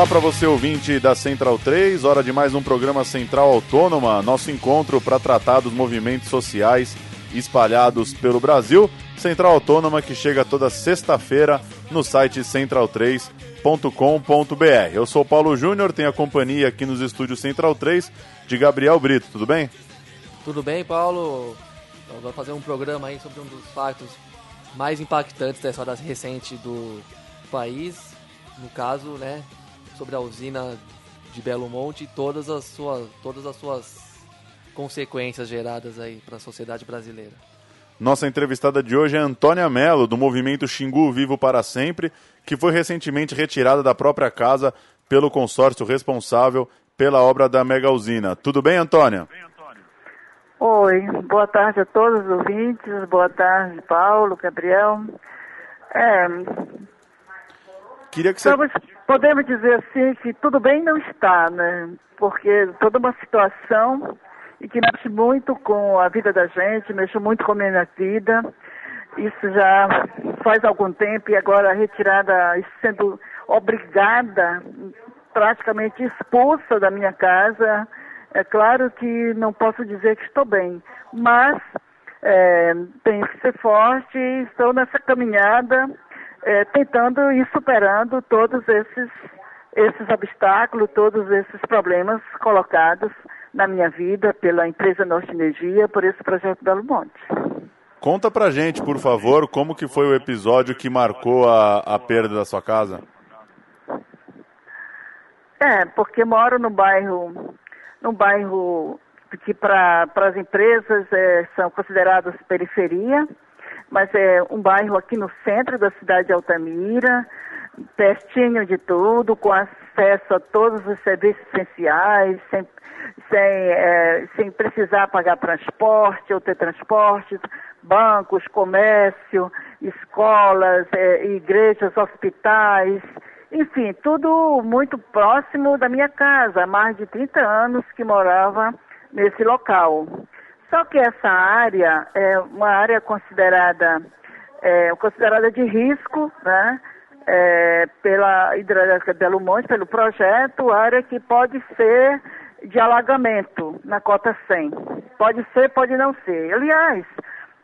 Olá para você ouvinte da Central 3, hora de mais um programa Central Autônoma, nosso encontro para tratar dos movimentos sociais espalhados pelo Brasil. Central Autônoma que chega toda sexta-feira no site central3.com.br. Eu sou Paulo Júnior, tenho a companhia aqui nos estúdios Central 3 de Gabriel Brito, tudo bem? Tudo bem, Paulo? Vamos fazer um programa aí sobre um dos fatos mais impactantes da história recente do país, no caso, né, sobre a usina de Belo Monte e todas as suas, todas as suas consequências geradas aí para a sociedade brasileira. Nossa entrevistada de hoje é Antônia Mello, do movimento Xingu Vivo para Sempre, que foi recentemente retirada da própria casa pelo consórcio responsável pela obra da mega usina. Tudo bem, Antônia? Oi, boa tarde a todos os ouvintes, boa tarde, Paulo, Gabriel. É, Queria que você... podemos dizer assim que tudo bem não está, né? Porque toda uma situação e que mexe muito com a vida da gente, mexe muito com a minha vida. Isso já faz algum tempo e agora retirada, sendo obrigada, praticamente expulsa da minha casa. É claro que não posso dizer que estou bem, mas é, tenho que ser forte estou nessa caminhada é, tentando ir superando todos esses, esses obstáculos, todos esses problemas colocados na minha vida pela empresa Norte Energia, por esse projeto Belo Monte. Conta pra gente, por favor, como que foi o episódio que marcou a, a perda da sua casa? É, porque moro no bairro, num bairro que para as empresas é, são considerados periferia, mas é um bairro aqui no centro da cidade de Altamira, pertinho de tudo, com acesso a todos os serviços essenciais, sem, sem, é, sem precisar pagar transporte ou ter transporte, bancos, comércio, escolas, é, igrejas, hospitais, enfim, tudo muito próximo da minha casa, há mais de 30 anos que morava nesse local. Só que essa área é uma área considerada, é, considerada de risco, né? É, pela hidrelétrica Belo Monte, pelo projeto, área que pode ser de alagamento na cota 100. Pode ser, pode não ser. Aliás,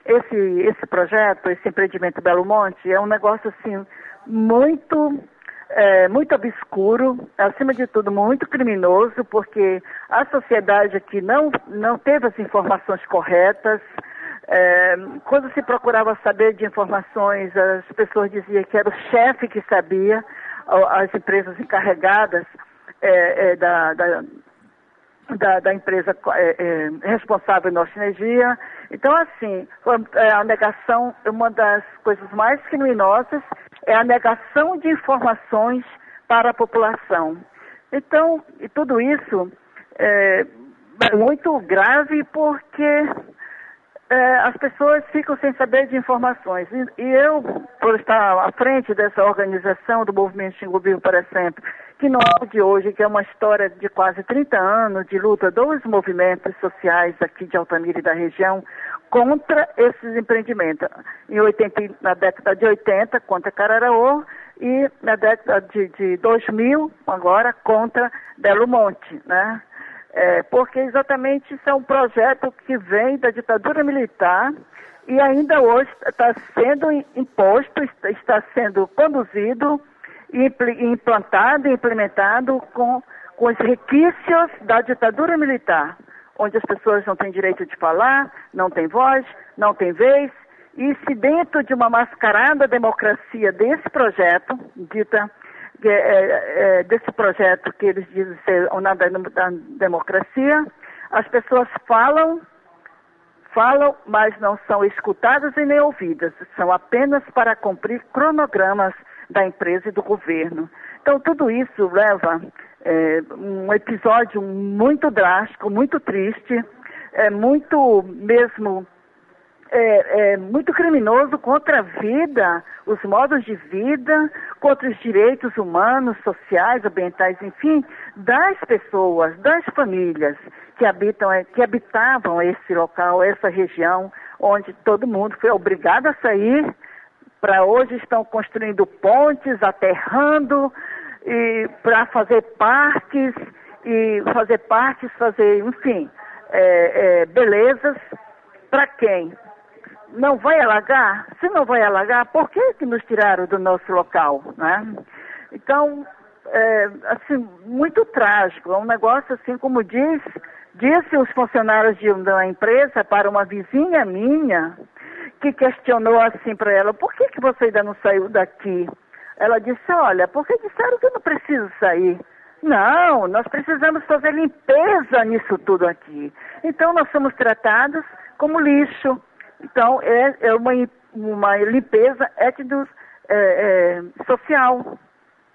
esse, esse projeto, esse empreendimento Belo Monte, é um negócio assim muito é, muito obscuro, acima de tudo muito criminoso, porque a sociedade aqui não, não teve as informações corretas. É, quando se procurava saber de informações, as pessoas diziam que era o chefe que sabia, as empresas encarregadas é, é da, da, da, da, empresa é, é, responsável Norte Energia. Então, assim, a negação é uma das coisas mais criminosas é a negação de informações para a população. Então, e tudo isso é, é muito grave porque é, as pessoas ficam sem saber de informações. E, e, eu, por estar à frente dessa organização do Movimento Xingu Vivo para Sempre, que não é de hoje, que é uma história de quase 30 anos de luta dos movimentos sociais aqui de Altamira e da região, contra esses empreendimentos. Em 80, na década de 80, contra Cararaô, e na década de, de 2000, agora, contra Belo Monte, né? É, porque exatamente isso é um projeto que vem da ditadura militar e ainda hoje está sendo imposto, está sendo conduzido, implantado e implementado com, com os requisitos da ditadura militar onde as pessoas não têm direito de falar, não têm voz, não têm vez, e se dentro de uma mascarada democracia desse projeto, dita é, é, é, desse projeto que eles dizem ser o nada da democracia, as pessoas falam, falam, mas não são escutadas e nem ouvidas, são apenas para cumprir cronogramas da empresa e do governo. Então tudo isso leva é, um episódio muito drástico, muito triste, é muito mesmo é, é, muito criminoso contra a vida, os modos de vida, contra os direitos humanos, sociais, ambientais, enfim, das pessoas, das famílias que habitam, é, que habitavam esse local, essa região, onde todo mundo foi obrigado a sair. Para hoje estão construindo pontes, aterrando, e para fazer parques e fazer parques, fazer, enfim, é, é, belezas para quem? Não vai alagar? Se não vai alagar, por que, que nos tiraram do nosso local? Né? Então, é, assim, muito trágico. É um negócio assim, como diz, disse os funcionários de uma empresa para uma vizinha minha, que questionou assim para ela, por que, que você ainda não saiu daqui? Ela disse, olha, porque disseram que eu não preciso sair. Não, nós precisamos fazer limpeza nisso tudo aqui. Então nós somos tratados como lixo. Então é, é uma, uma limpeza étnico é, é, social.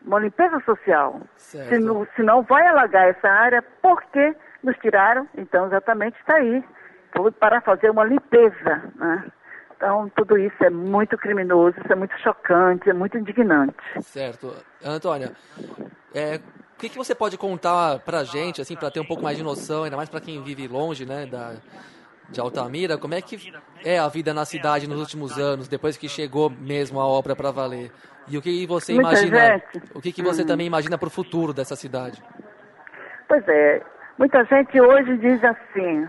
Uma limpeza social. Se não, se não vai alagar essa área, por que nos tiraram? Então exatamente está aí. Para fazer uma limpeza. Né? Então, tudo isso é muito criminoso, isso é muito chocante, é muito indignante. Certo. Antônia, é, o que, que você pode contar pra gente, assim, para ter um pouco mais de noção, ainda mais para quem vive longe, né, da, de Altamira, como é que é a vida na cidade nos últimos anos, depois que chegou mesmo a obra para valer? E o que você Muita imagina, gente. o que, que você hum. também imagina para o futuro dessa cidade? Pois é, muita gente hoje diz assim,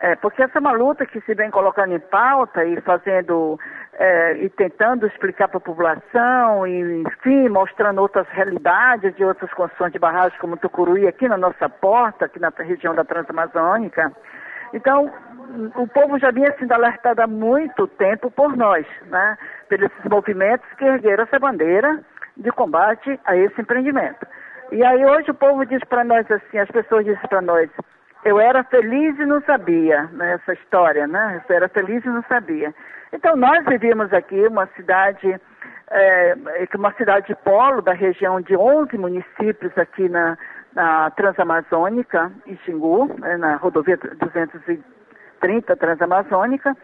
é, porque essa é uma luta que se vem colocando em pauta e fazendo é, e tentando explicar para a população, e, enfim, mostrando outras realidades de outras construções de barragens como Tucuruí aqui na nossa porta, aqui na região da Transamazônica. Então, o povo já vinha sendo alertado há muito tempo por nós, né? Pelos movimentos que ergueram essa bandeira de combate a esse empreendimento. E aí hoje o povo diz para nós assim, as pessoas dizem para nós, eu era feliz e não sabia, né, história, né? Eu era feliz e não sabia. Então nós vivíamos aqui uma cidade, é, uma cidade de polo da região de 11 municípios aqui na, na Transamazônica, em Xingu, né, na rodovia 230 Transamazônica.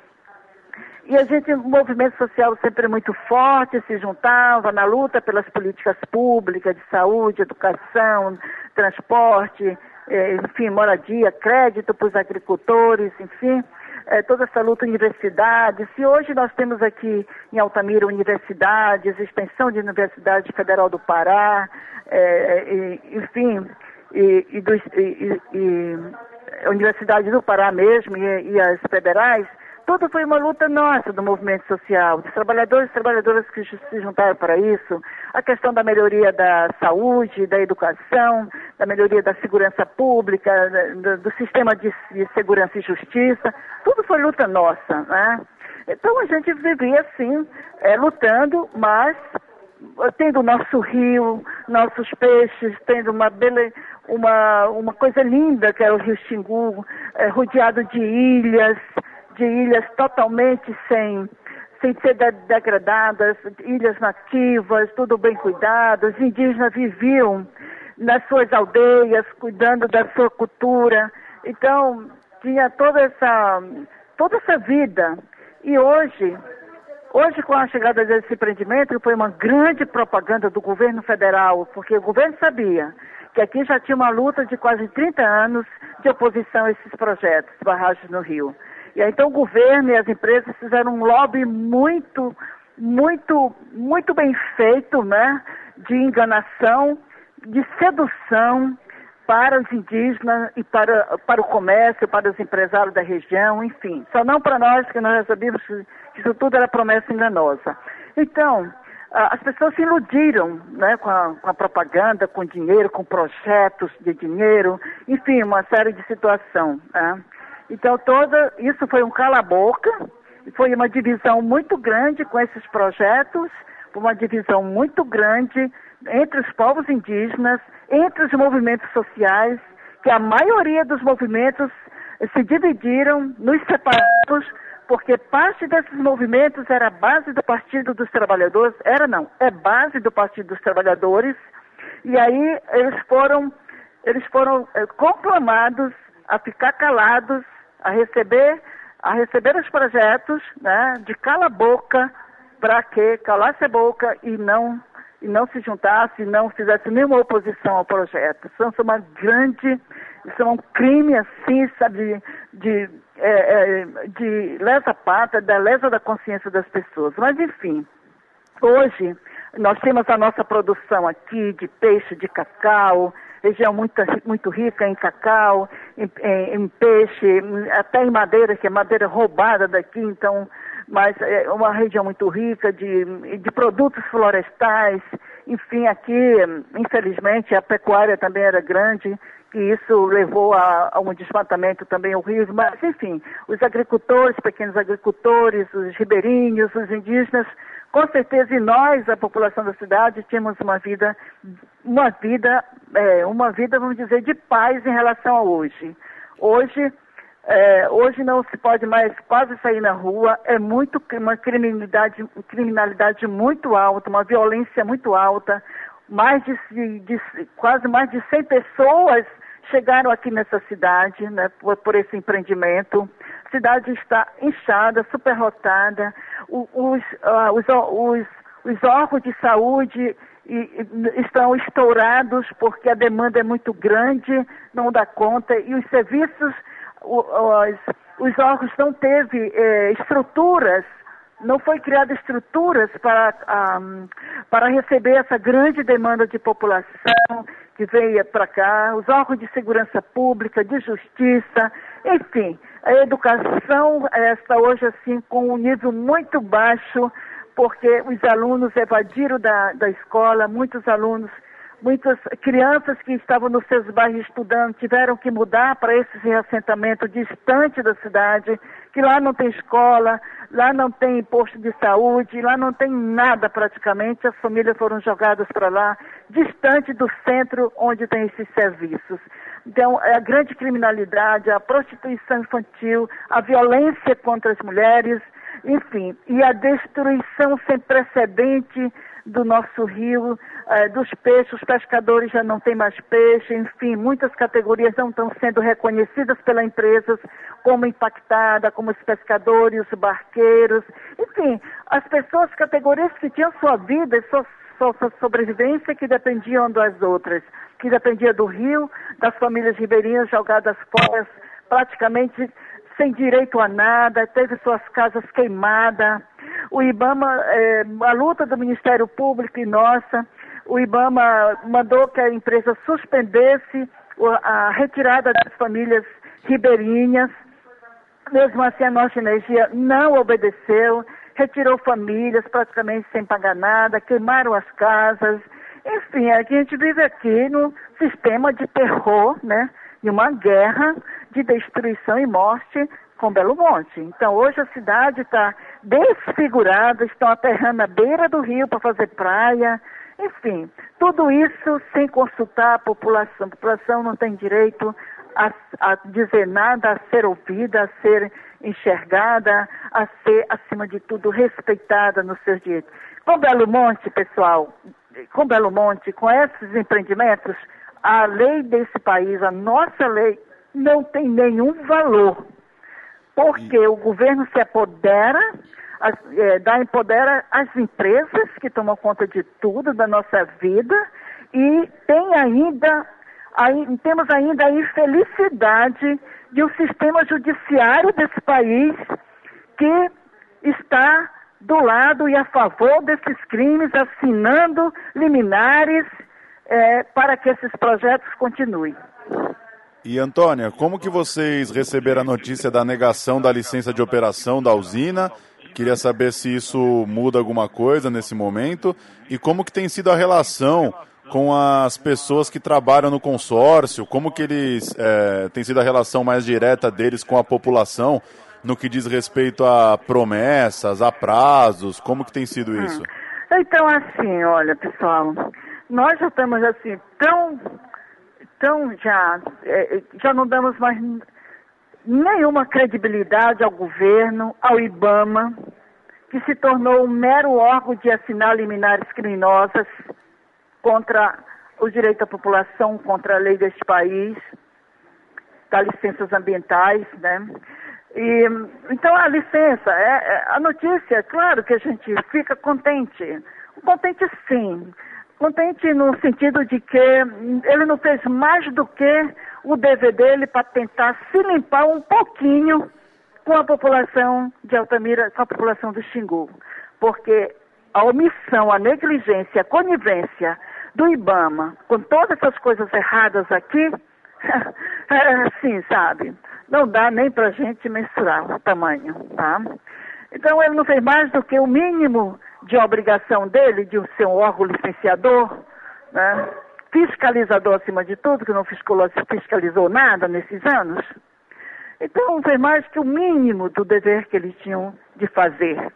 E a gente, o movimento social sempre muito forte, se juntava na luta pelas políticas públicas de saúde, educação, transporte, enfim, moradia, crédito para os agricultores, enfim, é, toda essa luta universidades. Se hoje nós temos aqui em Altamira universidades, extensão de Universidade Federal do Pará, é, e, enfim, e, e, do, e, Universidade do Pará mesmo e, as federais, tudo foi uma luta nossa do movimento social, dos trabalhadores e trabalhadoras que se juntaram para isso, a questão da melhoria da saúde, da educação, da melhoria da segurança pública, do, do sistema de, de, segurança e justiça, tudo foi luta nossa, né? Então a gente vivia assim, é, lutando, mas tendo o nosso rio, nossos peixes, tendo uma, uma, uma coisa linda que é o Rio Xingu, é, rodeado de ilhas, de ilhas totalmente sem, sem ser degradadas, ilhas nativas, tudo bem cuidado. Os indígenas viviam nas suas aldeias, cuidando da sua cultura. Então, tinha toda essa, toda essa vida. E hoje, hoje com a chegada desse empreendimento, foi uma grande propaganda do governo federal, porque o governo sabia que aqui já tinha uma luta de quase 30 anos de oposição a esses projetos, barragens no Rio. E aí, então o governo e as empresas fizeram um lobby muito, muito, muito bem feito, né? De enganação, de sedução para os indígenas e para, para o comércio, para os empresários da região, enfim. Só não para nós, que nós sabíamos que isso tudo era promessa enganosa. Então, as pessoas se iludiram né, com, a, com a propaganda, com dinheiro, com projetos de dinheiro, enfim, uma série de situações. Né? Então, toda isso foi um cala-boca, foi uma divisão muito grande com esses projetos, uma divisão muito grande entre os povos indígenas, entre os movimentos sociais, que a maioria dos movimentos se dividiram nos separados, porque parte desses movimentos era base do Partido dos Trabalhadores, era não, é base do Partido dos Trabalhadores, e aí eles foram, eles foram é, conclamados a ficar calados a receber, a receber os projetos né, de cala boca para que calasse a boca e não e não se juntasse, não fizesse nenhuma oposição ao projeto. Isso é uma grande, isso é um crime assim, sabe, de, é, é, de lesa pátria, da lesa da consciência das pessoas. Mas enfim, hoje Nós temos a nossa produção aqui de peixe, de cacau, região muito, muito rica em cacau, em, em, em, peixe, até em madeira, que é madeira roubada daqui, então, mas é uma região muito rica de, de produtos florestais, enfim, aqui, infelizmente, a pecuária também era grande, que isso levou a, a, um desmatamento também horrível, mas enfim, os agricultores, pequenos agricultores, os ribeirinhos, os indígenas, com certeza, e nós, a população da cidade, tínhamos uma vida, uma vida, é, uma vida, vamos dizer, de paz em relação a hoje. Hoje, é, hoje não se pode mais quase sair na rua, é muito uma criminalidade, criminalidade muito alta, uma violência muito alta, mais de, de, quase mais de 100 pessoas chegaram aqui nessa cidade, né, por, por esse empreendimento. Cidade está inchada, superlotada. Os, uh, os, os, os órgãos de saúde e, estão estourados porque a demanda é muito grande, não dá conta, e os serviços, os, os órgãos não teve eh, estruturas, não foi criada estruturas para, um, para receber essa grande demanda de população que veio para cá, os órgãos de segurança pública, de justiça, enfim, a educação está hoje assim com um nível muito baixo, porque os alunos evadiram da, da escola, muitos alunos, muitas crianças que estavam nos seus bairros estudando tiveram que mudar para esse reassentamento distante da cidade, que lá não tem escola, lá não tem posto de saúde, lá não tem nada praticamente, as famílias foram jogadas para lá, distante do centro onde tem esses serviços. Então, a grande criminalidade, a prostituição infantil, a violência contra as mulheres, enfim, e a destruição sem precedente do nosso rio, eh, dos peixes, os pescadores já não têm mais peixe, enfim, muitas categorias não estão sendo reconhecidas pelas empresas como impactada, como os pescadores, os barqueiros, enfim, as pessoas, categorias que tinham sua vida, sua, sua sobrevivência que dependiam das outras, que dependia do rio, das famílias ribeirinhas jogadas fora, praticamente sem direito a nada, teve suas casas queimadas. O IBAMA, é, a luta do Ministério Público e nossa, o IBAMA mandou que a empresa suspendesse a retirada das famílias ribeirinhas. Mesmo assim, a nossa energia não obedeceu, retirou famílias praticamente sem pagar nada, queimaram as casas. Enfim, a gente vive aqui no sistema de terror, né? De uma guerra de destruição e morte com Belo Monte. Então, hoje a cidade está desfigurada, estão aterrando a beira do rio para fazer praia. Enfim, tudo isso sem consultar a população. A população não tem direito a, a dizer nada, a ser ouvida, a ser enxergada, a ser, acima de tudo, respeitada nos seus direitos. Com Belo Monte, pessoal, com Belo Monte, com esses empreendimentos, a lei desse país, a nossa lei, não tem nenhum valor. Porque e... o governo se apodera, as, é, dá empodera as empresas que tomam conta de tudo da nossa vida e tem ainda, aí, temos ainda a infelicidade de um sistema judiciário desse país que está do lado e a favor desses crimes, assinando liminares é, para que esses projetos continuem. E Antônia, como que vocês receberam a notícia da negação da licença de operação da usina? Queria saber se isso muda alguma coisa nesse momento e como que tem sido a relação com as pessoas que trabalham no consórcio, como que eles é, tem sido a relação mais direta deles com a população no que diz respeito a promessas, a prazos, como que tem sido hum. isso? Então assim, olha pessoal, nós já estamos assim tão então já, é, já não damos mais nenhuma credibilidade ao governo, ao IBAMA, que se tornou um mero órgão de assinar liminares criminosas contra o direito da população, contra a lei deste país, da licenças ambientais, né? E, então a licença, é, é, a notícia, é claro que a gente fica contente, contente sim, contente no sentido de que ele não fez mais do que o dever dele para tentar se limpar um pouquinho com a população de Altamira, com a população do Xingu. Porque a omissão, a negligência, a conivência do IBAMA com todas essas coisas erradas aqui, é assim, sabe? Não dá nem para gente mensurar o tamanho, tá? Então ele não fez mais do que o mínimo de obrigação dele de ser um órgão licenciador, né? fiscalizador acima de tudo, que não fiscalizou nada nesses anos. Então fez mais que o mínimo do dever que eles tinham de fazer.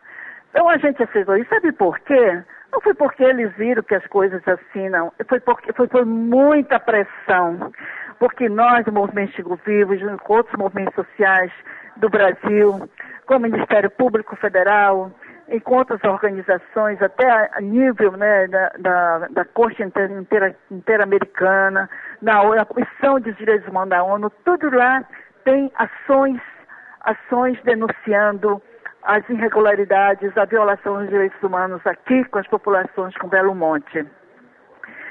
Então a gente aceitou isso. Sabe por quê? Não foi porque eles viram que as coisas assim, não. Foi porque foi por muita pressão. Porque nós, o Movimento Chico Vivos, com outros movimentos sociais do Brasil, com o Ministério Público Federal, e com outras organizações, até a nível né, da, da, da Corte Interamericana, inteira na, na Comissão de Direitos Humanos da ONU, tudo lá tem ações, ações denunciando as irregularidades, a violação dos direitos humanos aqui com as populações com Belo Monte.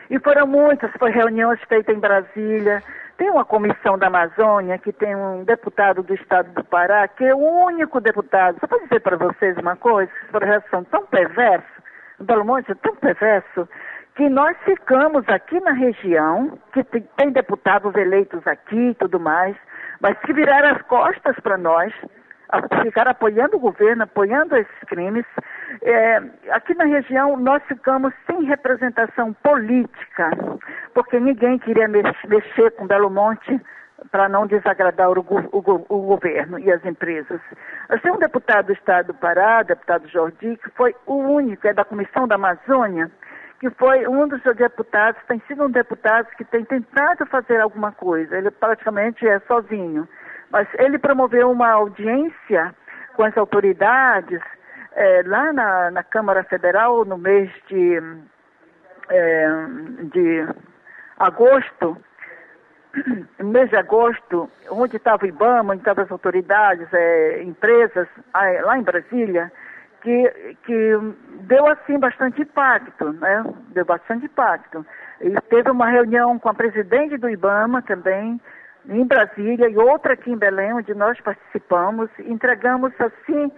E foram muitas, foram reuniões feitas em Brasília. Tem uma comissão da Amazônia que tem um deputado do estado do Pará, que é o único deputado. Só para dizer para vocês uma coisa, esse projetos são tão perversos, Belo Monte é tão perverso, que nós ficamos aqui na região, que tem deputados eleitos aqui e tudo mais, mas que viraram as costas para nós, ficar apoiando o governo, apoiando esses crimes. É, aqui na região nós ficamos sem representação política, porque ninguém queria mexer com Belo Monte para não desagradar o, o, o, governo e as empresas. Temos um deputado do Estado do Pará, deputado Jordi, que foi o único, é da Comissão da Amazônia, que foi um dos deputados, tem sido um deputado que tem tentado fazer alguma coisa. Ele praticamente é sozinho. Mas ele promoveu uma audiência com as autoridades é, lá na, na, Câmara Federal no mês de, é, de agosto, no mês de agosto, onde estava o IBAMA, onde estavam as autoridades, é, empresas, lá em Brasília, que, que deu assim bastante impacto, né? Deu bastante impacto. E teve uma reunião com a presidente do IBAMA também, em Brasília, e outra aqui em Belém, onde nós participamos, entregamos assim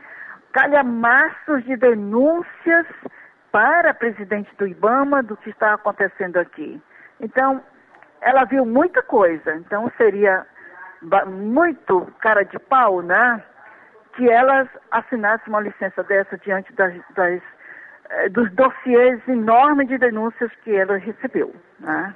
calhamaços de denúncias para a presidente do IBAMA do que está acontecendo aqui. Então, ela viu muita coisa, então seria muito cara de pau, né? Que elas assinassem uma licença dessa diante das, das eh, dos dossiês enormes de denúncias que ela recebeu, né?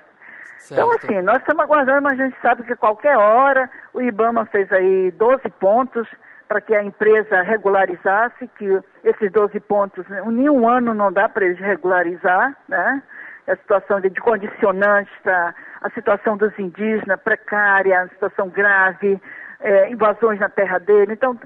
Então, assim, nós estamos aguardando, mas a gente sabe que qualquer hora o IBAMA fez aí 12 pontos para que a empresa regularizasse, que esses 12 pontos, em um ano não dá para eles regularizar, né? A situação de, de condicionantes, tá? a situação dos indígenas precária, a situação grave, é, invasões na terra dele. Então,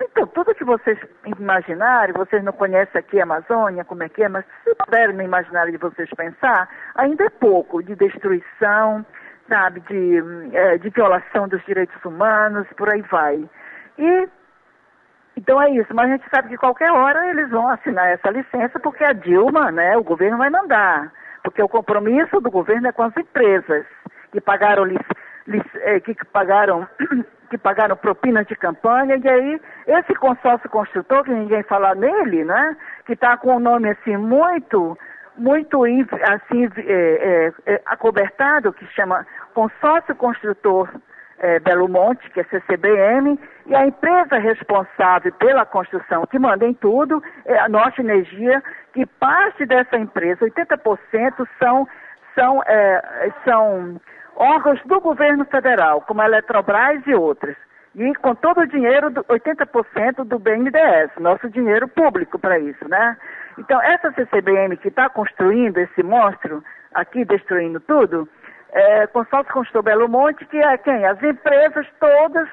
então, tudo que vocês imaginarem, vocês não conhecem aqui a Amazônia, como é que é, mas se puderem no imaginário de vocês pensar, ainda é pouco de destruição, sabe, de, é, de violação dos direitos humanos, por aí vai. E então é isso, mas a gente sabe que qualquer hora eles vão assinar essa licença porque a Dilma, né, o governo vai mandar. Porque o compromisso do governo é com as empresas que pagaram, que pagaram que pagaram propinas de campanha, e aí esse consórcio construtor, que ninguém fala nele, né? Que está com um nome assim muito, muito assim, é, é, acobertado, que chama Consórcio Construtor é, Belo Monte, que é CCBM, e a empresa responsável pela construção, que manda em tudo, é a Norte Energia, que parte dessa empresa, 80% são, são, são órgãos do governo federal, como a Eletrobras e outras. E com todo o dinheiro, 80% do BNDES, nosso dinheiro público para isso, né? Então, essa CCBM que está construindo esse monstro, aqui destruindo tudo, é, consórcio construtor Belo Monte, que é quem? As empresas todas,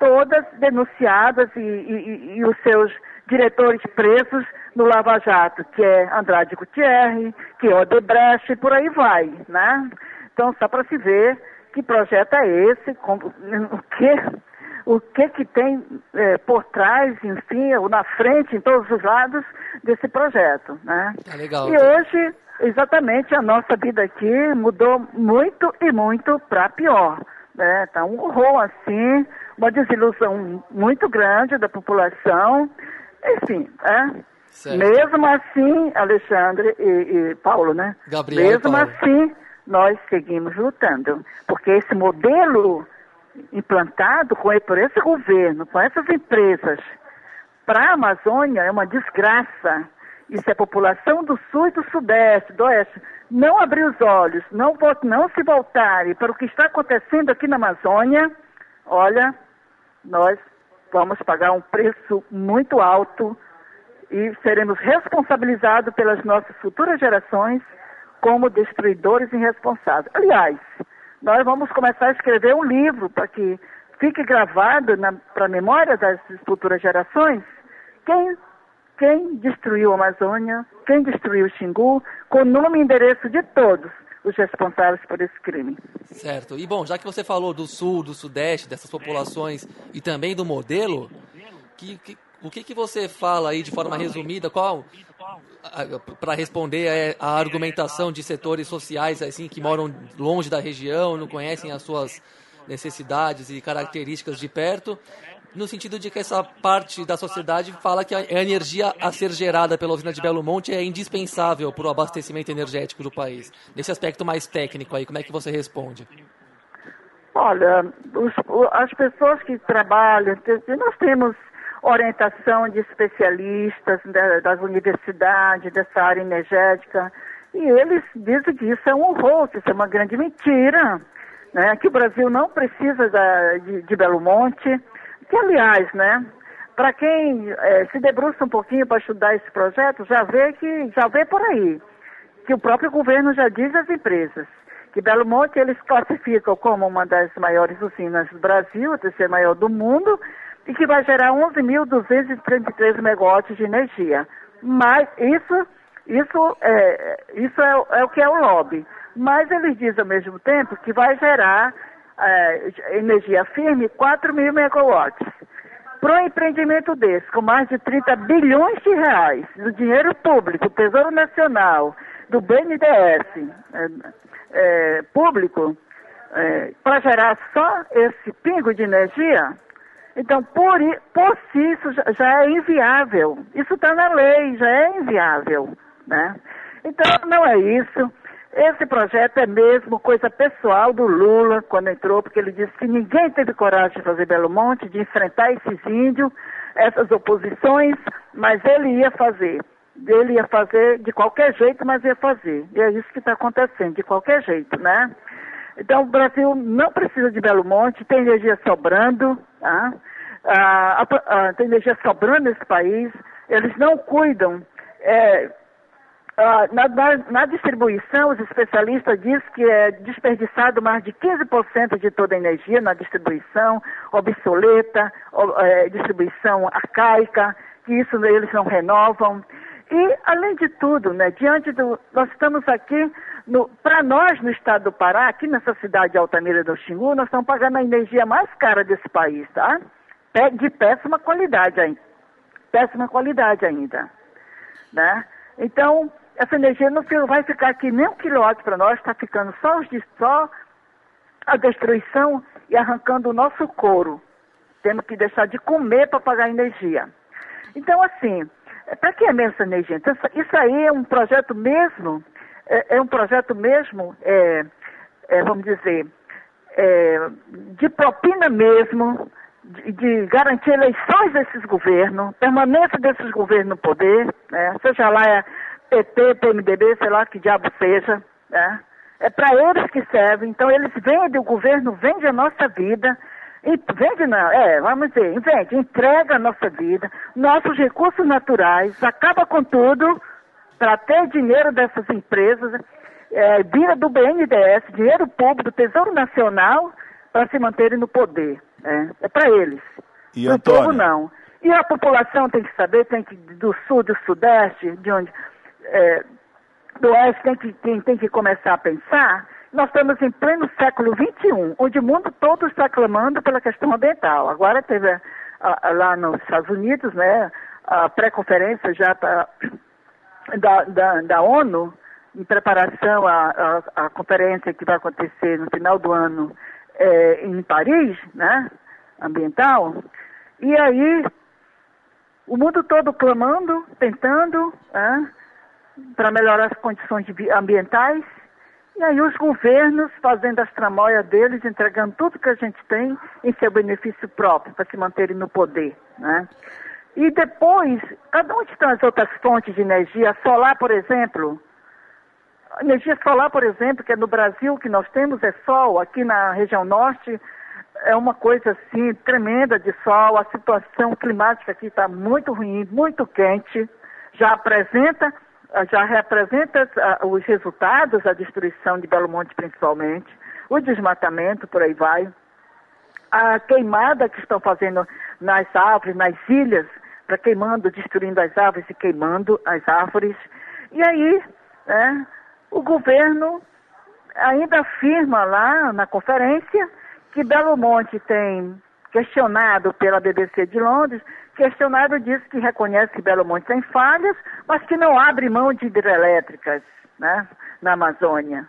todas denunciadas e, e, e os seus diretores presos no Lava Jato, que é Andrade Gutierrez, que é Odebrecht, e por aí vai, né? Então, só para se ver que projeto é esse, com, o que o que que tem é, por trás, enfim, ou na frente, em todos os lados desse projeto, né? É legal. E hoje, exatamente, a nossa vida aqui mudou muito e muito para pior, né? Tá um horror assim, uma desilusão muito grande da população, enfim, é. Certo. Mesmo assim, Alexandre e, e Paulo, né? Gabriel Mesmo Paulo. assim, nós seguimos lutando, porque esse modelo implantado com, por esse governo, com essas empresas, para a Amazônia é uma desgraça. E se a população do sul e do sudeste, do oeste, não abrir os olhos, não, não se voltarem para o que está acontecendo aqui na Amazônia, olha, nós vamos pagar um preço muito alto e seremos responsabilizados pelas nossas futuras gerações como destruidores irresponsáveis. Aliás, nós vamos começar a escrever um livro para que fique gravado para a memória das futuras gerações quem, quem destruiu a Amazônia, quem destruiu o Xingu, com nome e endereço de todos os responsáveis por esse crime. Certo. E bom, já que você falou do sul, do sudeste, dessas populações e também do modelo, que, que o que, que você fala aí de forma resumida? Qual para responder a, a, argumentação de setores sociais assim que moram longe da região, não conhecem as suas necessidades e características de perto, no sentido de que essa parte da sociedade fala que a energia a ser gerada pela usina de Belo Monte é indispensável para o abastecimento energético do país. Nesse aspecto mais técnico aí, como é que você responde? Olha, os, as pessoas que trabalham, nós temos orientação de especialistas das universidades, dessa área energética, e eles dizem que isso é um horror, que isso é uma grande mentira, né? que o Brasil não precisa da, de, de Belo Monte, que aliás, né, para quem é, se debruça um pouquinho para estudar esse projeto, já vê que já vê por aí que o próprio governo já diz às empresas que Belo Monte eles classificam como uma das maiores usinas do Brasil, a terceira maior do mundo, e que vai gerar 11.233 megawatts de energia. Mas isso, isso, é, isso é, é, o que é o lobby. Mas eles dizem ao mesmo tempo que vai gerar é, energia firme 4 mil megawatts. Para um empreendimento desse, com mais de 30 bilhões de reais, do dinheiro público, do Tesouro Nacional, do BNDES é, é, público, é, para gerar só esse pingo de energia, então, por, por si, isso já é inviável. Isso está na lei, já é inviável. Né? Então, não é isso. Esse projeto é mesmo coisa pessoal do Lula, quando entrou, porque ele disse que ninguém teve coragem de fazer Belo Monte, de enfrentar esses índios, essas oposições, mas ele ia fazer. Ele ia fazer de qualquer jeito, mas ia fazer. E é isso que está acontecendo, de qualquer jeito, né? Então, o Brasil não precisa de Belo Monte, tem energia sobrando, tá? ah, ah, tem energia sobrando nesse país, eles não cuidam. É, na, na, na, distribuição, os especialistas dizem que é desperdiçado mais de 15% de toda a energia na distribuição, obsoleta, é, distribuição arcaica, que isso eles não renovam. E, além de tudo, né, diante do. Nós estamos aqui, para nós no estado do Pará, aqui nessa cidade de Altamira do Xingu, nós estamos pagando a energia mais cara desse país, tá? De péssima qualidade ainda. Péssima qualidade ainda. Né? Então, essa energia não vai ficar aqui nem um quilowatt para nós, está ficando só, os, só a destruição e arrancando o nosso couro. Temos que deixar de comer para pagar energia. Então, assim, é, para que é mesmo essa energia? Então, isso aí é um projeto mesmo, é, é um projeto mesmo, é, é, vamos dizer, é, de propina mesmo, de, de, garantir eleições desses governos, permanência desses governos no poder, né? seja lá é PT, PMDB, sei lá que diabo seja, né? é para eles que serve, então eles vendem, o governo vende a nossa vida, e vende não, é, vamos dizer, vende, entrega a nossa vida, nossos recursos naturais, acaba com tudo para ter dinheiro dessas empresas, é, vira do BNDES, dinheiro público, do Tesouro Nacional, para se manterem no poder. É, é para eles. E o povo não. E a população tem que saber, tem que, do sul, do sudeste, de onde, é, do oeste, tem que, tem, tem que começar a pensar nós estamos em pleno século XXI, onde o mundo todo está clamando pela questão ambiental. Agora teve a, a, lá nos Estados Unidos, né, a pré-conferência já pra, da, da, da, ONU, em preparação à, à, à, conferência que vai acontecer no final do ano é, em Paris, né, ambiental. E aí o mundo todo clamando, tentando para melhorar as condições ambientais, e aí os governos fazendo as tramóias deles, entregando tudo que a gente tem em seu benefício próprio, para se manterem no poder. Né? E depois, cada onde estão as outras fontes de energia? Solar, por exemplo. Energia solar, por exemplo, que é no Brasil que nós temos, é sol. Aqui na região norte é uma coisa assim tremenda de sol. A situação climática aqui está muito ruim, muito quente. Já apresenta, já representa uh, os resultados, a destruição de Belo Monte principalmente, o desmatamento, por aí vai. A queimada que estão fazendo nas árvores, nas ilhas, para queimando, destruindo as árvores e queimando as árvores. E aí, né, o governo ainda afirma lá na conferência que Belo Monte tem questionado pela BBC de Londres, questionado diz que reconhece que Belo Monte tem falhas, mas que não abre mão de hidrelétricas né, na Amazônia.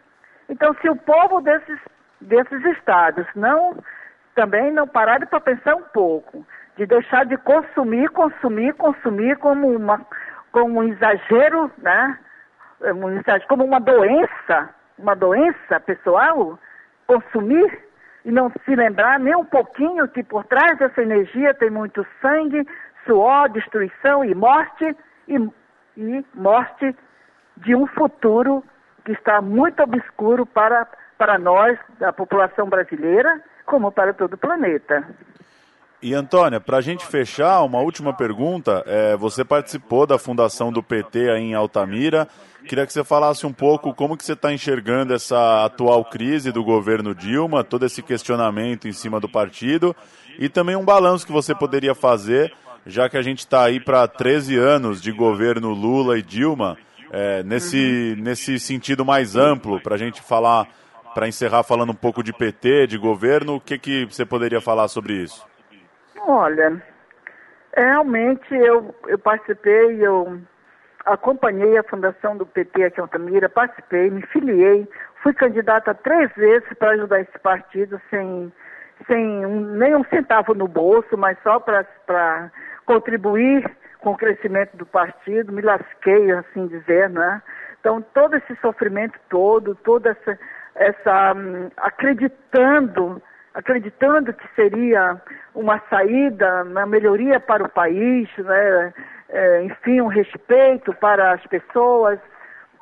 Então, se o povo desses, desses estados não também não pararem para pensar um pouco, de deixar de consumir, consumir, consumir como, uma, como um exagero, né? Como uma doença, uma doença pessoal, consumir e não se lembrar nem um pouquinho que por trás dessa energia tem muito sangue, suor, destruição e morte, e, e morte de um futuro que está muito obscuro para, para nós, a população brasileira, como para todo o planeta. E Antônia, para a gente fechar, uma última pergunta. É, você participou da fundação do PT aí em Altamira. Queria que você falasse um pouco como que você está enxergando essa atual crise do governo Dilma, todo esse questionamento em cima do partido e também um balanço que você poderia fazer, já que a gente está aí para 13 anos de governo Lula e Dilma, é, nesse, nesse sentido mais amplo, para a gente falar, para encerrar falando um pouco de PT, de governo, o que, que você poderia falar sobre isso? Olha, realmente eu, eu participei, eu acompanhei a fundação do PT aqui em Altamira, participei, me filiei, fui candidata três vezes para ajudar esse partido sem, sem um, nem um centavo no bolso, mas só para contribuir com o crescimento do partido, me lasquei, assim dizer, né? Então, todo esse sofrimento todo, toda essa, essa hum, acreditando acreditando que seria uma saída, uma melhoria para o país, né? É, enfim, um respeito para as pessoas.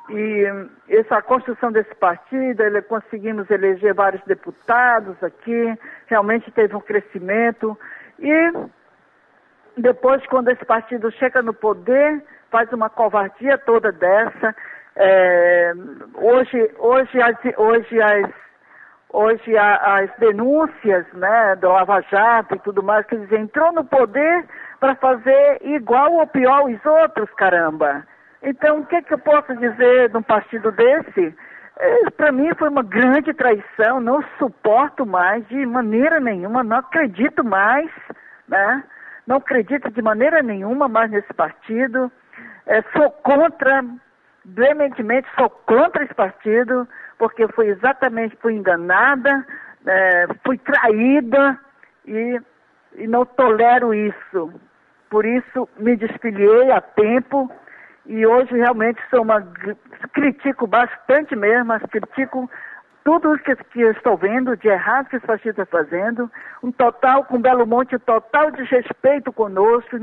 E essa construção desse partido, ele, conseguimos eleger vários deputados aqui, realmente teve um crescimento. E depois, quando esse partido chega no poder, faz uma covardia toda dessa. É, hoje, hoje, as, hoje as hoje as denúncias né, do Lava Jato e tudo mais, que eles entrou no poder para fazer igual ou pior os outros, caramba. Então, o que, que eu posso dizer de um partido desse? É, para mim foi uma grande traição, não suporto mais de maneira nenhuma, não acredito mais, né? Não acredito de maneira nenhuma mais nesse partido. É, sou contra, veementemente sou contra esse partido, porque fui exatamente, fui enganada, é, fui traída e, e não tolero isso. Por isso me desfiliei a tempo e hoje realmente sou uma. critico bastante mesmo, mas critico tudo o que, que estou vendo de errado que partido está fazendo, um total, com Belo Monte, um total desrespeito conosco,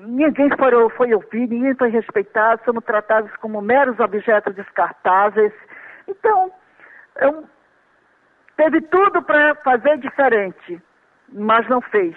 ninguém foi, foi ouvido, ninguém foi respeitado, somos tratados como meros objetos descartáveis, então, eu, teve tudo para fazer diferente, mas não fez.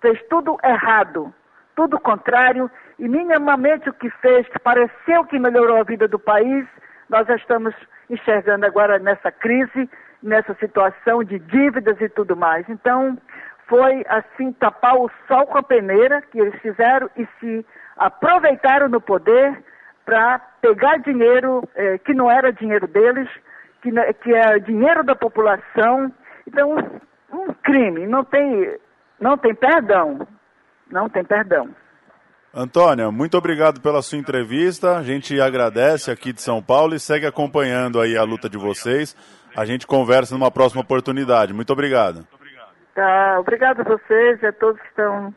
Fez tudo errado, tudo contrário, e minimamente o que fez, que pareceu que melhorou a vida do país, nós já estamos enxergando agora nessa crise, nessa situação de dívidas e tudo mais. Então, foi assim tapar o sol com a peneira que eles fizeram e se aproveitaram no poder para pegar dinheiro eh, que não era dinheiro deles, que, que é dinheiro da população. Então, um crime, não tem, não tem perdão. Não tem perdão. Antônia, muito obrigado pela sua entrevista. A gente agradece aqui de São Paulo e segue acompanhando aí a luta de vocês. A gente conversa numa próxima oportunidade. Muito obrigado. Tá, obrigado a vocês e a todos que estão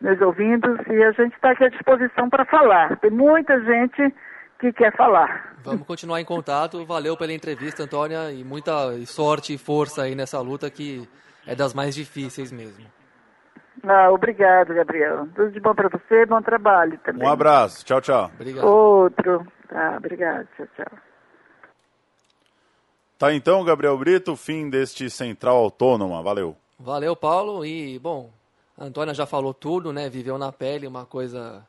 nos ouvindo e a gente está aqui à disposição para falar. Tem muita gente que quer falar. Vamos continuar em contato. Valeu pela entrevista, Antônia, e muita sorte e força aí nessa luta que é das mais difíceis mesmo. Ah, obrigado, Gabriel. Tudo de bom para você, bom trabalho também. Um abraço. Tchau, tchau. Obrigado. Outro. Tá, obrigado. Tchau, tchau. Tá então, Gabriel Brito, fim deste Central Autônoma. Valeu. Valeu, Paulo. E, bom, a Antônia já falou tudo, né? Viveu na pele uma coisa,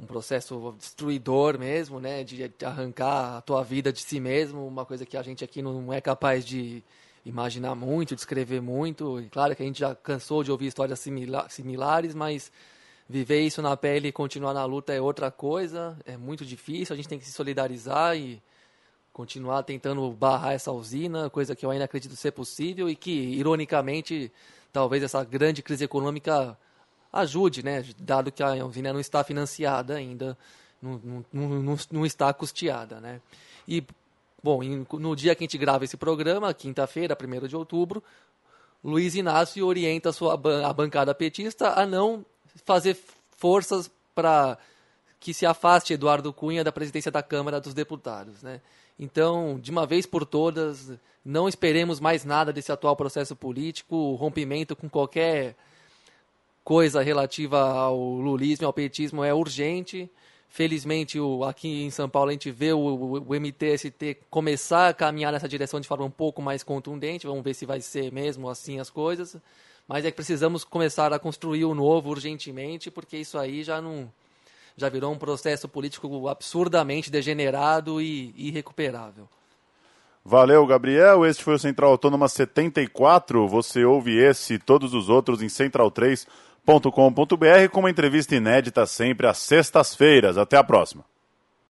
um processo destruidor mesmo, né? De arrancar a tua vida de si mesmo, uma coisa que a gente aqui não é capaz de imaginar muito, descrever muito. E claro que a gente já cansou de ouvir histórias simila similares, mas viver isso na pele e continuar na luta é outra coisa, é muito difícil, a gente tem que se solidarizar e continuar tentando barrar essa usina, coisa que eu ainda acredito ser possível e que, ironicamente, talvez essa grande crise econômica ajude, né? Dado que a usina não está financiada ainda, não, não, não, não está custeada, né? E, bom, no dia que a gente grava esse programa, quinta-feira, 1 de outubro, Luiz Inácio orienta a, sua, a bancada petista a não fazer forças para que se afaste Eduardo Cunha da presidência da Câmara dos Deputados. Né? Então, de uma vez por todas, não esperemos mais nada desse atual processo político, o rompimento com qualquer coisa relativa ao lulismo, ao petismo é urgente. Felizmente, o, aqui em São Paulo, a gente vê o, o, o, MTST começar a caminhar nessa direção de forma um pouco mais contundente. Vamos ver se vai ser mesmo assim as coisas mas é que precisamos começar a construir o novo urgentemente, porque isso aí já não já virou um processo político absurdamente degenerado e irrecuperável. Valeu, Gabriel. Este foi o Central Autônoma 74. Você ouve esse e todos os outros em central3.com.br com uma entrevista inédita sempre às sextas-feiras. Até a próxima.